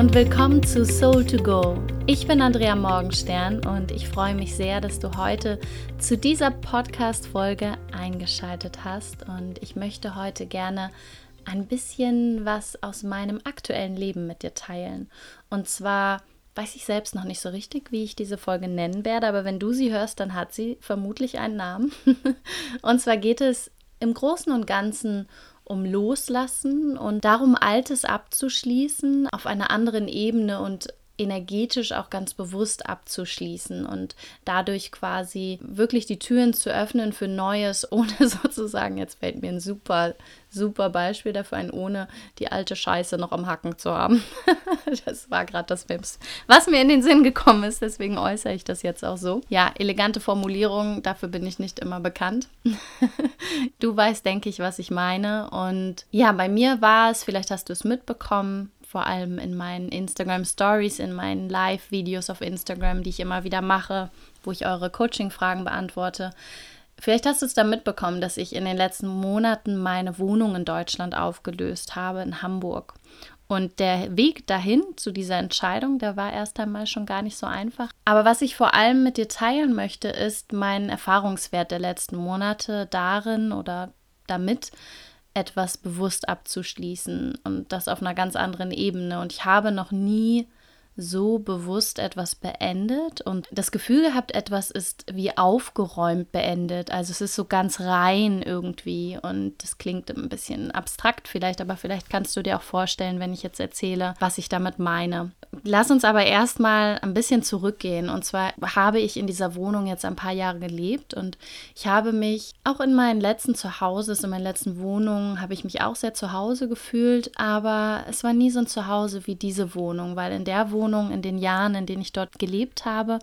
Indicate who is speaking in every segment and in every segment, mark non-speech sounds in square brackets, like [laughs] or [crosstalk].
Speaker 1: und willkommen zu Soul to Go. Ich bin Andrea Morgenstern und ich freue mich sehr, dass du heute zu dieser Podcast-Folge eingeschaltet hast. Und ich möchte heute gerne ein bisschen was aus meinem aktuellen Leben mit dir teilen. Und zwar weiß ich selbst noch nicht so richtig, wie ich diese Folge nennen werde, aber wenn du sie hörst, dann hat sie vermutlich einen Namen. [laughs] und zwar geht es im Großen und Ganzen um Loslassen und darum, Altes abzuschließen auf einer anderen Ebene und energetisch auch ganz bewusst abzuschließen und dadurch quasi wirklich die Türen zu öffnen für Neues, [laughs] ohne sozusagen, jetzt fällt mir ein super, super Beispiel dafür ein, ohne die alte Scheiße noch am Hacken zu haben. [laughs] das war gerade das, was mir in den Sinn gekommen ist, deswegen äußere ich das jetzt auch so. Ja, elegante Formulierungen, dafür bin ich nicht immer bekannt. [laughs] du weißt, denke ich, was ich meine. Und ja, bei mir war es, vielleicht hast du es mitbekommen, vor allem in meinen Instagram Stories, in meinen Live-Videos auf Instagram, die ich immer wieder mache, wo ich eure Coaching-Fragen beantworte. Vielleicht hast du es da mitbekommen, dass ich in den letzten Monaten meine Wohnung in Deutschland aufgelöst habe, in Hamburg. Und der Weg dahin zu dieser Entscheidung, der war erst einmal schon gar nicht so einfach. Aber was ich vor allem mit dir teilen möchte, ist mein Erfahrungswert der letzten Monate darin oder damit, etwas bewusst abzuschließen und das auf einer ganz anderen Ebene. Und ich habe noch nie so bewusst etwas beendet. Und das Gefühl gehabt, etwas ist wie aufgeräumt beendet. Also es ist so ganz rein irgendwie. Und das klingt ein bisschen abstrakt vielleicht, aber vielleicht kannst du dir auch vorstellen, wenn ich jetzt erzähle, was ich damit meine. Lass uns aber erstmal ein bisschen zurückgehen. Und zwar habe ich in dieser Wohnung jetzt ein paar Jahre gelebt. Und ich habe mich auch in meinen letzten Zuhauses, in meinen letzten Wohnungen, habe ich mich auch sehr zu Hause gefühlt, aber es war nie so ein Zuhause wie diese Wohnung, weil in der Wohnung Wohnung, in den Jahren, in denen ich dort gelebt habe,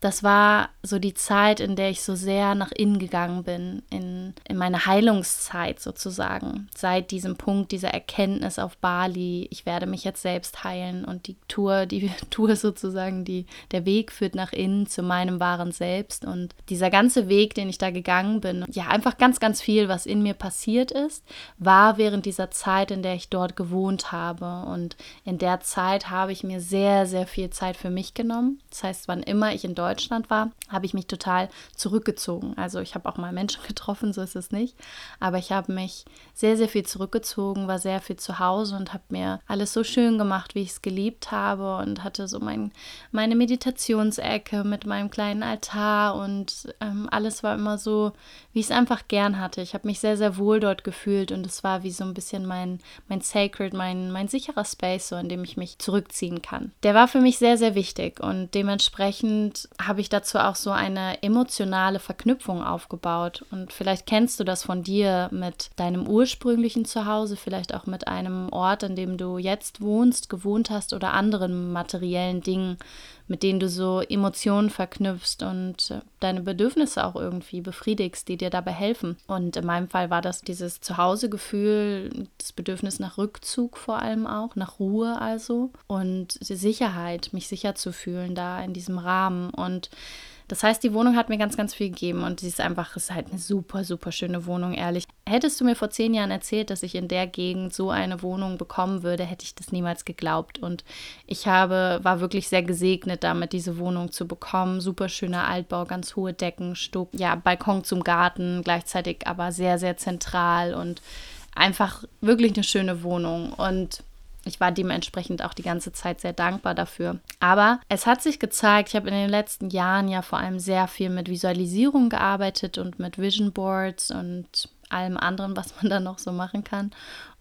Speaker 1: das war so die Zeit, in der ich so sehr nach innen gegangen bin, in, in meine Heilungszeit sozusagen. Seit diesem Punkt, dieser Erkenntnis auf Bali, ich werde mich jetzt selbst heilen und die Tour, die [laughs] Tour sozusagen, die, der Weg führt nach innen zu meinem wahren Selbst. Und dieser ganze Weg, den ich da gegangen bin, ja, einfach ganz, ganz viel, was in mir passiert ist, war während dieser Zeit, in der ich dort gewohnt habe. Und in der Zeit habe ich mir sehr, sehr viel Zeit für mich genommen. Das heißt, wann immer ich in Deutschland Deutschland war, habe ich mich total zurückgezogen. Also ich habe auch mal Menschen [laughs] getroffen, so ist es nicht. Aber ich habe mich sehr, sehr viel zurückgezogen, war sehr viel zu Hause und habe mir alles so schön gemacht, wie ich es geliebt habe und hatte so mein, meine Meditationsecke mit meinem kleinen Altar und ähm, alles war immer so, wie ich es einfach gern hatte. Ich habe mich sehr, sehr wohl dort gefühlt und es war wie so ein bisschen mein, mein Sacred, mein, mein sicherer Space, so in dem ich mich zurückziehen kann. Der war für mich sehr, sehr wichtig und dementsprechend habe ich dazu auch so eine emotionale Verknüpfung aufgebaut. Und vielleicht kennst du das von dir mit deinem ursprünglichen Zuhause, vielleicht auch mit einem Ort, an dem du jetzt wohnst, gewohnt hast oder anderen materiellen Dingen, mit denen du so Emotionen verknüpfst und äh, deine Bedürfnisse auch irgendwie befriedigst, die dir dabei helfen. Und in meinem Fall war das dieses Zuhausegefühl, das Bedürfnis nach Rückzug vor allem auch, nach Ruhe also und die Sicherheit, mich sicher zu fühlen da in diesem Rahmen. Und das heißt, die Wohnung hat mir ganz, ganz viel gegeben und sie ist einfach, ist halt eine super, super schöne Wohnung, ehrlich. Hättest du mir vor zehn Jahren erzählt, dass ich in der Gegend so eine Wohnung bekommen würde, hätte ich das niemals geglaubt. Und ich habe, war wirklich sehr gesegnet damit, diese Wohnung zu bekommen. Super schöner Altbau, ganz hohe Decken, Stuck, ja, Balkon zum Garten, gleichzeitig aber sehr, sehr zentral und einfach wirklich eine schöne Wohnung. Und ich war dementsprechend auch die ganze Zeit sehr dankbar dafür. Aber es hat sich gezeigt, ich habe in den letzten Jahren ja vor allem sehr viel mit Visualisierung gearbeitet und mit Vision Boards und allem anderen, was man [laughs] da noch so machen kann.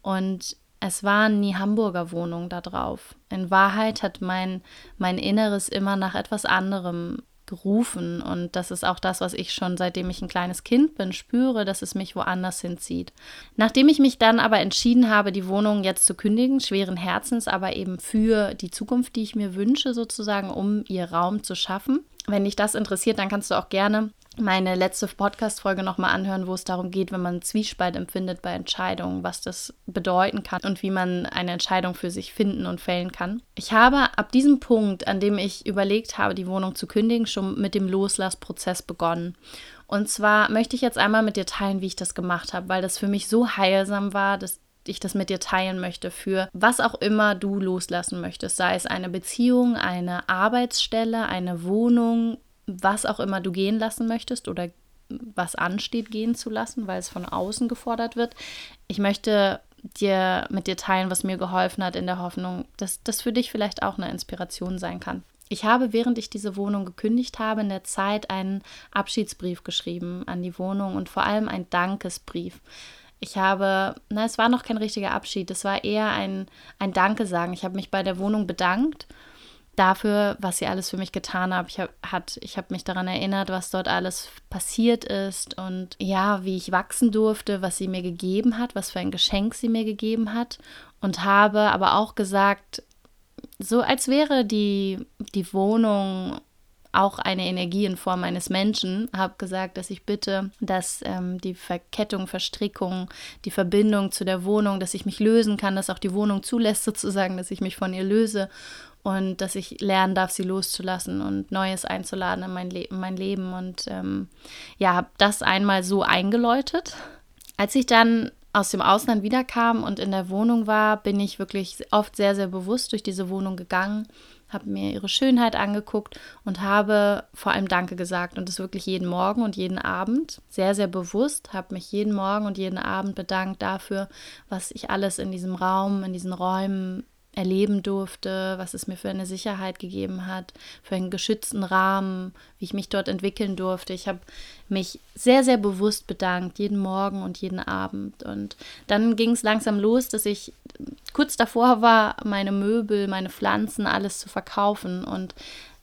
Speaker 1: Und es waren nie Hamburger Wohnungen da drauf. In Wahrheit hat mein, mein Inneres immer nach etwas anderem gerufen. Und das ist auch das, was ich schon seitdem ich ein kleines Kind bin, spüre, dass es mich woanders hinzieht. Nachdem ich mich dann aber entschieden habe, die Wohnung jetzt zu kündigen, schweren Herzens, aber eben für die Zukunft, die ich mir wünsche, sozusagen, um ihr Raum zu schaffen. Wenn dich das interessiert, dann kannst du auch gerne meine letzte Podcast-Folge nochmal anhören, wo es darum geht, wenn man Zwiespalt empfindet bei Entscheidungen, was das bedeuten kann und wie man eine Entscheidung für sich finden und fällen kann. Ich habe ab diesem Punkt, an dem ich überlegt habe, die Wohnung zu kündigen, schon mit dem Loslassprozess begonnen. Und zwar möchte ich jetzt einmal mit dir teilen, wie ich das gemacht habe, weil das für mich so heilsam war, dass ich das mit dir teilen möchte für was auch immer du loslassen möchtest, sei es eine Beziehung, eine Arbeitsstelle, eine Wohnung, was auch immer du gehen lassen möchtest oder was ansteht, gehen zu lassen, weil es von außen gefordert wird. Ich möchte dir mit dir teilen, was mir geholfen hat, in der Hoffnung, dass das für dich vielleicht auch eine Inspiration sein kann. Ich habe, während ich diese Wohnung gekündigt habe, in der Zeit einen Abschiedsbrief geschrieben an die Wohnung und vor allem einen Dankesbrief. Ich habe, na, es war noch kein richtiger Abschied, es war eher ein, ein Danke sagen. Ich habe mich bei der Wohnung bedankt dafür, was sie alles für mich getan hat. Ich habe hab mich daran erinnert, was dort alles passiert ist und ja, wie ich wachsen durfte, was sie mir gegeben hat, was für ein Geschenk sie mir gegeben hat und habe aber auch gesagt, so als wäre die, die Wohnung auch eine Energie in Form eines Menschen, habe gesagt, dass ich bitte, dass ähm, die Verkettung, Verstrickung, die Verbindung zu der Wohnung, dass ich mich lösen kann, dass auch die Wohnung zulässt sozusagen, dass ich mich von ihr löse und dass ich lernen darf, sie loszulassen und Neues einzuladen in mein, Le in mein Leben. Und ähm, ja, habe das einmal so eingeläutet. Als ich dann aus dem Ausland wiederkam und in der Wohnung war, bin ich wirklich oft sehr, sehr bewusst durch diese Wohnung gegangen, habe mir ihre Schönheit angeguckt und habe vor allem Danke gesagt und das wirklich jeden Morgen und jeden Abend sehr, sehr bewusst, habe mich jeden Morgen und jeden Abend bedankt dafür, was ich alles in diesem Raum, in diesen Räumen erleben durfte, was es mir für eine Sicherheit gegeben hat, für einen geschützten Rahmen, wie ich mich dort entwickeln durfte. Ich habe mich sehr, sehr bewusst bedankt, jeden Morgen und jeden Abend. Und dann ging es langsam los, dass ich kurz davor war, meine Möbel, meine Pflanzen, alles zu verkaufen. Und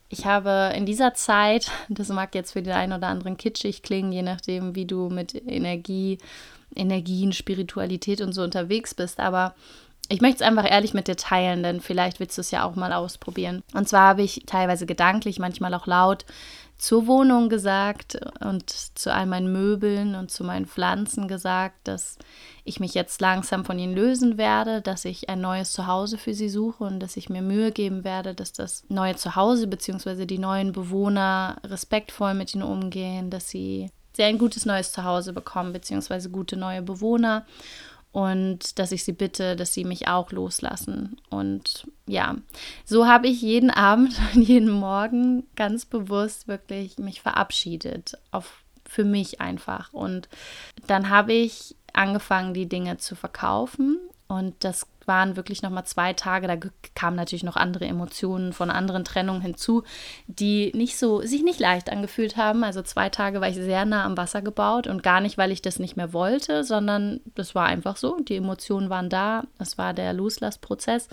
Speaker 1: ich habe in dieser Zeit, [laughs] das mag jetzt für den einen oder anderen kitschig klingen, je nachdem, wie du mit Energie, Energien, Spiritualität und so unterwegs bist, aber ich möchte es einfach ehrlich mit dir teilen, denn vielleicht willst du es ja auch mal ausprobieren. Und zwar habe ich teilweise gedanklich, manchmal auch laut zur Wohnung gesagt und zu all meinen Möbeln und zu meinen Pflanzen gesagt, dass ich mich jetzt langsam von ihnen lösen werde, dass ich ein neues Zuhause für sie suche und dass ich mir Mühe geben werde, dass das neue Zuhause bzw. die neuen Bewohner respektvoll mit ihnen umgehen, dass sie sehr ein gutes neues Zuhause bekommen bzw. gute neue Bewohner und dass ich sie bitte, dass sie mich auch loslassen. Und ja, so habe ich jeden Abend [laughs] und jeden Morgen ganz bewusst wirklich mich verabschiedet, auf, für mich einfach. Und dann habe ich angefangen, die Dinge zu verkaufen und das waren wirklich nochmal zwei Tage. Da kamen natürlich noch andere Emotionen von anderen Trennungen hinzu, die nicht so, sich nicht leicht angefühlt haben. Also zwei Tage war ich sehr nah am Wasser gebaut und gar nicht, weil ich das nicht mehr wollte, sondern das war einfach so. Die Emotionen waren da. Es war der Loslassprozess.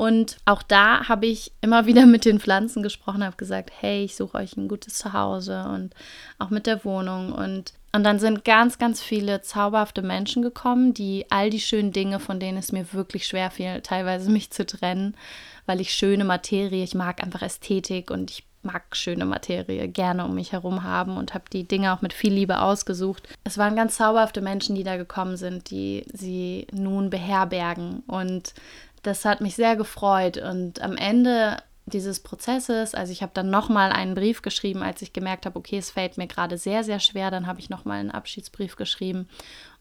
Speaker 1: Und auch da habe ich immer wieder mit den Pflanzen gesprochen, habe gesagt, hey, ich suche euch ein gutes Zuhause und auch mit der Wohnung. Und, und dann sind ganz, ganz viele zauberhafte Menschen gekommen, die all die schönen Dinge, von denen es mir wirklich schwer fiel, teilweise mich zu trennen, weil ich schöne Materie, ich mag einfach Ästhetik und ich mag schöne Materie gerne um mich herum haben und habe die Dinge auch mit viel Liebe ausgesucht. Es waren ganz zauberhafte Menschen, die da gekommen sind, die sie nun beherbergen und das hat mich sehr gefreut und am Ende dieses Prozesses, also ich habe dann nochmal einen Brief geschrieben, als ich gemerkt habe, okay, es fällt mir gerade sehr, sehr schwer, dann habe ich nochmal einen Abschiedsbrief geschrieben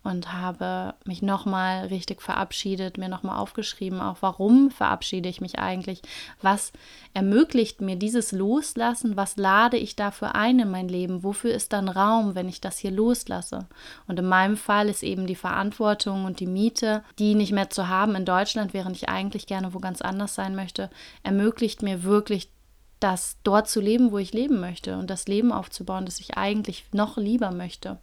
Speaker 1: und habe mich nochmal richtig verabschiedet, mir nochmal aufgeschrieben, auch warum verabschiede ich mich eigentlich, was ermöglicht mir dieses Loslassen, was lade ich dafür ein in mein Leben, wofür ist dann Raum, wenn ich das hier loslasse. Und in meinem Fall ist eben die Verantwortung und die Miete, die nicht mehr zu haben in Deutschland, während ich eigentlich gerne wo ganz anders sein möchte, ermöglicht mir wirklich das dort zu leben, wo ich leben möchte und das Leben aufzubauen, das ich eigentlich noch lieber möchte.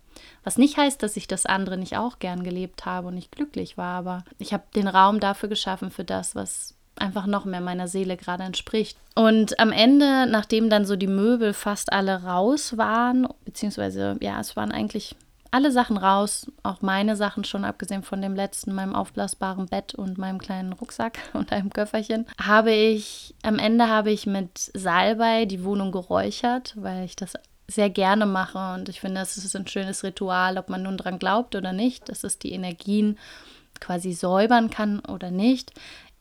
Speaker 1: Was nicht heißt, dass ich das andere nicht auch gern gelebt habe und nicht glücklich war, aber ich habe den Raum dafür geschaffen, für das, was einfach noch mehr meiner Seele gerade entspricht. Und am Ende, nachdem dann so die Möbel fast alle raus waren, beziehungsweise ja, es waren eigentlich alle Sachen raus, auch meine Sachen schon, abgesehen von dem letzten, meinem aufblasbaren Bett und meinem kleinen Rucksack [laughs] und einem Köfferchen, habe ich, am Ende habe ich mit Salbei die Wohnung geräuchert, weil ich das sehr gerne mache und ich finde, das ist ein schönes Ritual, ob man nun dran glaubt oder nicht, dass es die Energien quasi säubern kann oder nicht.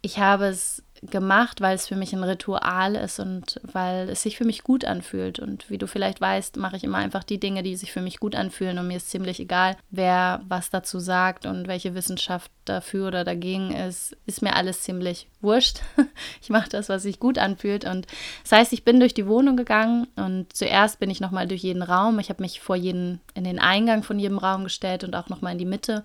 Speaker 1: Ich habe es gemacht, weil es für mich ein Ritual ist und weil es sich für mich gut anfühlt. Und wie du vielleicht weißt, mache ich immer einfach die Dinge, die sich für mich gut anfühlen. Und mir ist ziemlich egal, wer was dazu sagt und welche Wissenschaft dafür oder dagegen ist. Ist mir alles ziemlich wurscht. [laughs] Ich mache das, was sich gut anfühlt. Und das heißt, ich bin durch die Wohnung gegangen und zuerst bin ich nochmal durch jeden Raum. Ich habe mich vor jeden, in den Eingang von jedem Raum gestellt und auch nochmal in die Mitte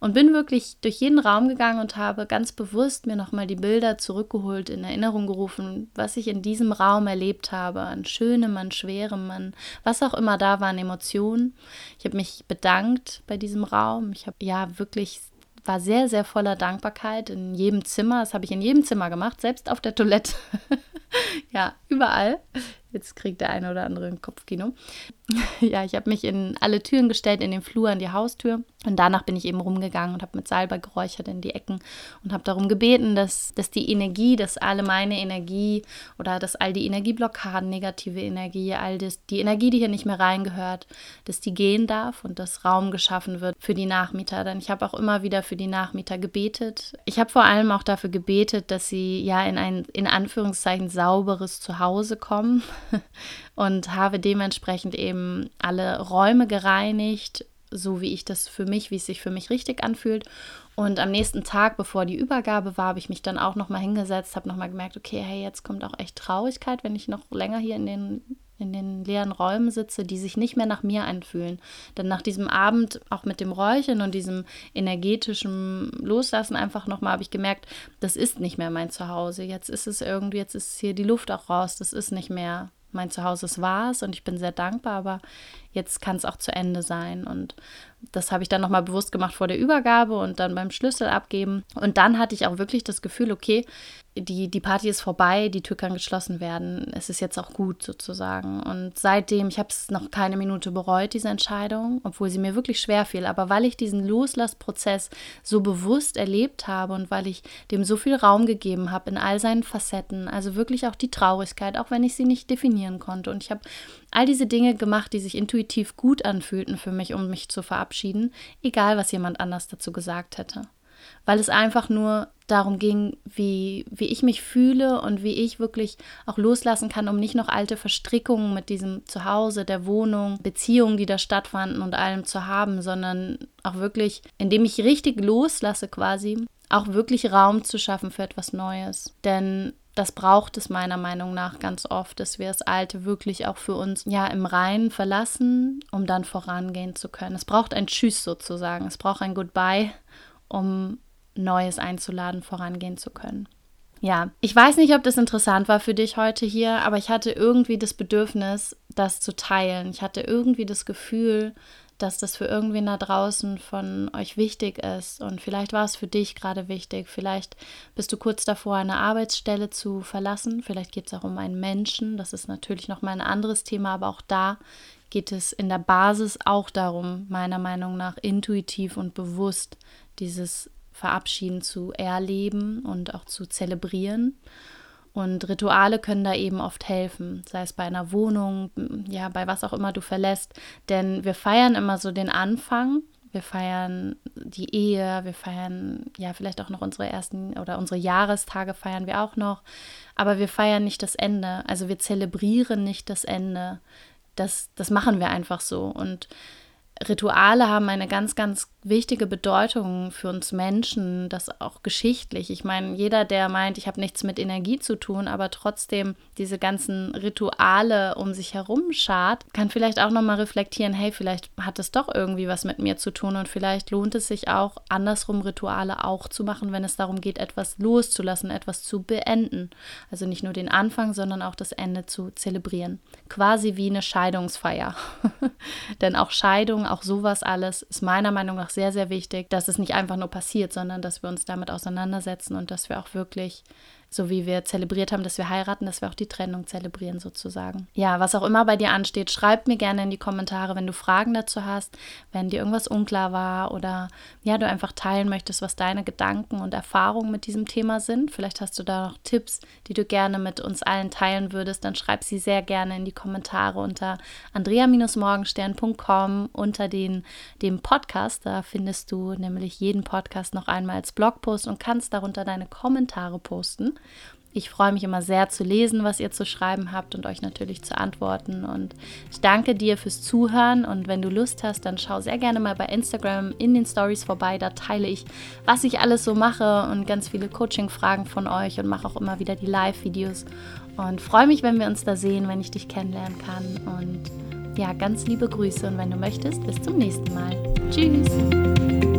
Speaker 1: und bin wirklich durch jeden Raum gegangen und habe ganz bewusst mir nochmal die Bilder zurückgeholt, in Erinnerung gerufen, was ich in diesem Raum erlebt habe, an Schönem, an Schwerem, an was auch immer da waren, Emotionen. Ich habe mich bedankt bei diesem Raum. Ich habe ja wirklich war sehr, sehr voller Dankbarkeit in jedem Zimmer. Das habe ich in jedem Zimmer gemacht, selbst auf der Toilette. [laughs] ja, überall. Jetzt kriegt der eine oder andere ein Kopfkino. [laughs] ja, ich habe mich in alle Türen gestellt, in den Flur, an die Haustür. Und danach bin ich eben rumgegangen und habe mit Salbei geräuchert in die Ecken und habe darum gebeten, dass, dass die Energie, dass alle meine Energie oder dass all die Energieblockaden, negative Energie, all das, die Energie, die hier nicht mehr reingehört, dass die gehen darf und dass Raum geschaffen wird für die Nachmieter. Denn ich habe auch immer wieder für die Nachmieter gebetet. Ich habe vor allem auch dafür gebetet, dass sie ja in ein in Anführungszeichen sauberes Zuhause kommen [laughs] und habe dementsprechend eben alle Räume gereinigt, so wie ich das für mich, wie es sich für mich richtig anfühlt. Und am nächsten Tag, bevor die Übergabe war, habe ich mich dann auch nochmal hingesetzt, habe nochmal gemerkt, okay, hey, jetzt kommt auch echt Traurigkeit, wenn ich noch länger hier in den, in den leeren Räumen sitze, die sich nicht mehr nach mir anfühlen. Denn nach diesem Abend, auch mit dem Räuchern und diesem energetischen Loslassen einfach nochmal, habe ich gemerkt, das ist nicht mehr mein Zuhause. Jetzt ist es irgendwie, jetzt ist hier die Luft auch raus, das ist nicht mehr mein Zuhause war es und ich bin sehr dankbar, aber jetzt kann es auch zu Ende sein. Und das habe ich dann nochmal bewusst gemacht vor der Übergabe und dann beim Schlüssel abgeben. Und dann hatte ich auch wirklich das Gefühl, okay, die, die Party ist vorbei, die Tür kann geschlossen werden. Es ist jetzt auch gut sozusagen. Und seitdem, ich habe es noch keine Minute bereut, diese Entscheidung, obwohl sie mir wirklich schwer fiel. Aber weil ich diesen Loslassprozess so bewusst erlebt habe und weil ich dem so viel Raum gegeben habe in all seinen Facetten, also wirklich auch die Traurigkeit, auch wenn ich sie nicht definieren konnte. Und ich habe all diese Dinge gemacht, die sich intuitiv gut anfühlten für mich, um mich zu verabschieden, egal was jemand anders dazu gesagt hätte weil es einfach nur darum ging, wie, wie ich mich fühle und wie ich wirklich auch loslassen kann, um nicht noch alte Verstrickungen mit diesem Zuhause, der Wohnung, Beziehungen, die da stattfanden und allem zu haben, sondern auch wirklich, indem ich richtig loslasse quasi, auch wirklich Raum zu schaffen für etwas Neues. Denn das braucht es meiner Meinung nach ganz oft, dass wir das Alte wirklich auch für uns ja im Reinen verlassen, um dann vorangehen zu können. Es braucht ein Tschüss sozusagen, es braucht ein Goodbye, um Neues einzuladen, vorangehen zu können. Ja, ich weiß nicht, ob das interessant war für dich heute hier, aber ich hatte irgendwie das Bedürfnis, das zu teilen. Ich hatte irgendwie das Gefühl, dass das für irgendwen da draußen von euch wichtig ist. Und vielleicht war es für dich gerade wichtig. Vielleicht bist du kurz davor, eine Arbeitsstelle zu verlassen. Vielleicht geht es auch um einen Menschen. Das ist natürlich nochmal ein anderes Thema, aber auch da geht es in der Basis auch darum, meiner Meinung nach intuitiv und bewusst dieses Verabschieden zu erleben und auch zu zelebrieren. Und Rituale können da eben oft helfen, sei es bei einer Wohnung, ja, bei was auch immer du verlässt. Denn wir feiern immer so den Anfang, wir feiern die Ehe, wir feiern ja vielleicht auch noch unsere ersten oder unsere Jahrestage feiern wir auch noch, aber wir feiern nicht das Ende. Also wir zelebrieren nicht das Ende. Das, das machen wir einfach so. Und Rituale haben eine ganz, ganz wichtige Bedeutung für uns Menschen, das auch geschichtlich. Ich meine, jeder, der meint, ich habe nichts mit Energie zu tun, aber trotzdem diese ganzen Rituale um sich herum schart, kann vielleicht auch nochmal reflektieren, hey, vielleicht hat es doch irgendwie was mit mir zu tun und vielleicht lohnt es sich auch, andersrum Rituale auch zu machen, wenn es darum geht, etwas loszulassen, etwas zu beenden. Also nicht nur den Anfang, sondern auch das Ende zu zelebrieren. Quasi wie eine Scheidungsfeier. [laughs] Denn auch Scheidung, auch sowas alles ist meiner Meinung nach sehr, sehr wichtig, dass es nicht einfach nur passiert, sondern dass wir uns damit auseinandersetzen und dass wir auch wirklich so wie wir zelebriert haben, dass wir heiraten, dass wir auch die Trennung zelebrieren sozusagen. Ja, was auch immer bei dir ansteht, schreib mir gerne in die Kommentare, wenn du Fragen dazu hast, wenn dir irgendwas unklar war oder ja, du einfach teilen möchtest, was deine Gedanken und Erfahrungen mit diesem Thema sind. Vielleicht hast du da noch Tipps, die du gerne mit uns allen teilen würdest, dann schreib sie sehr gerne in die Kommentare unter andrea-morgenstern.com unter den, dem Podcast. Da findest du nämlich jeden Podcast noch einmal als Blogpost und kannst darunter deine Kommentare posten. Ich freue mich immer sehr zu lesen, was ihr zu schreiben habt und euch natürlich zu antworten. Und ich danke dir fürs Zuhören. Und wenn du Lust hast, dann schau sehr gerne mal bei Instagram in den Stories vorbei. Da teile ich, was ich alles so mache und ganz viele Coaching-Fragen von euch und mache auch immer wieder die Live-Videos. Und freue mich, wenn wir uns da sehen, wenn ich dich kennenlernen kann. Und ja, ganz liebe Grüße und wenn du möchtest, bis zum nächsten Mal. Tschüss!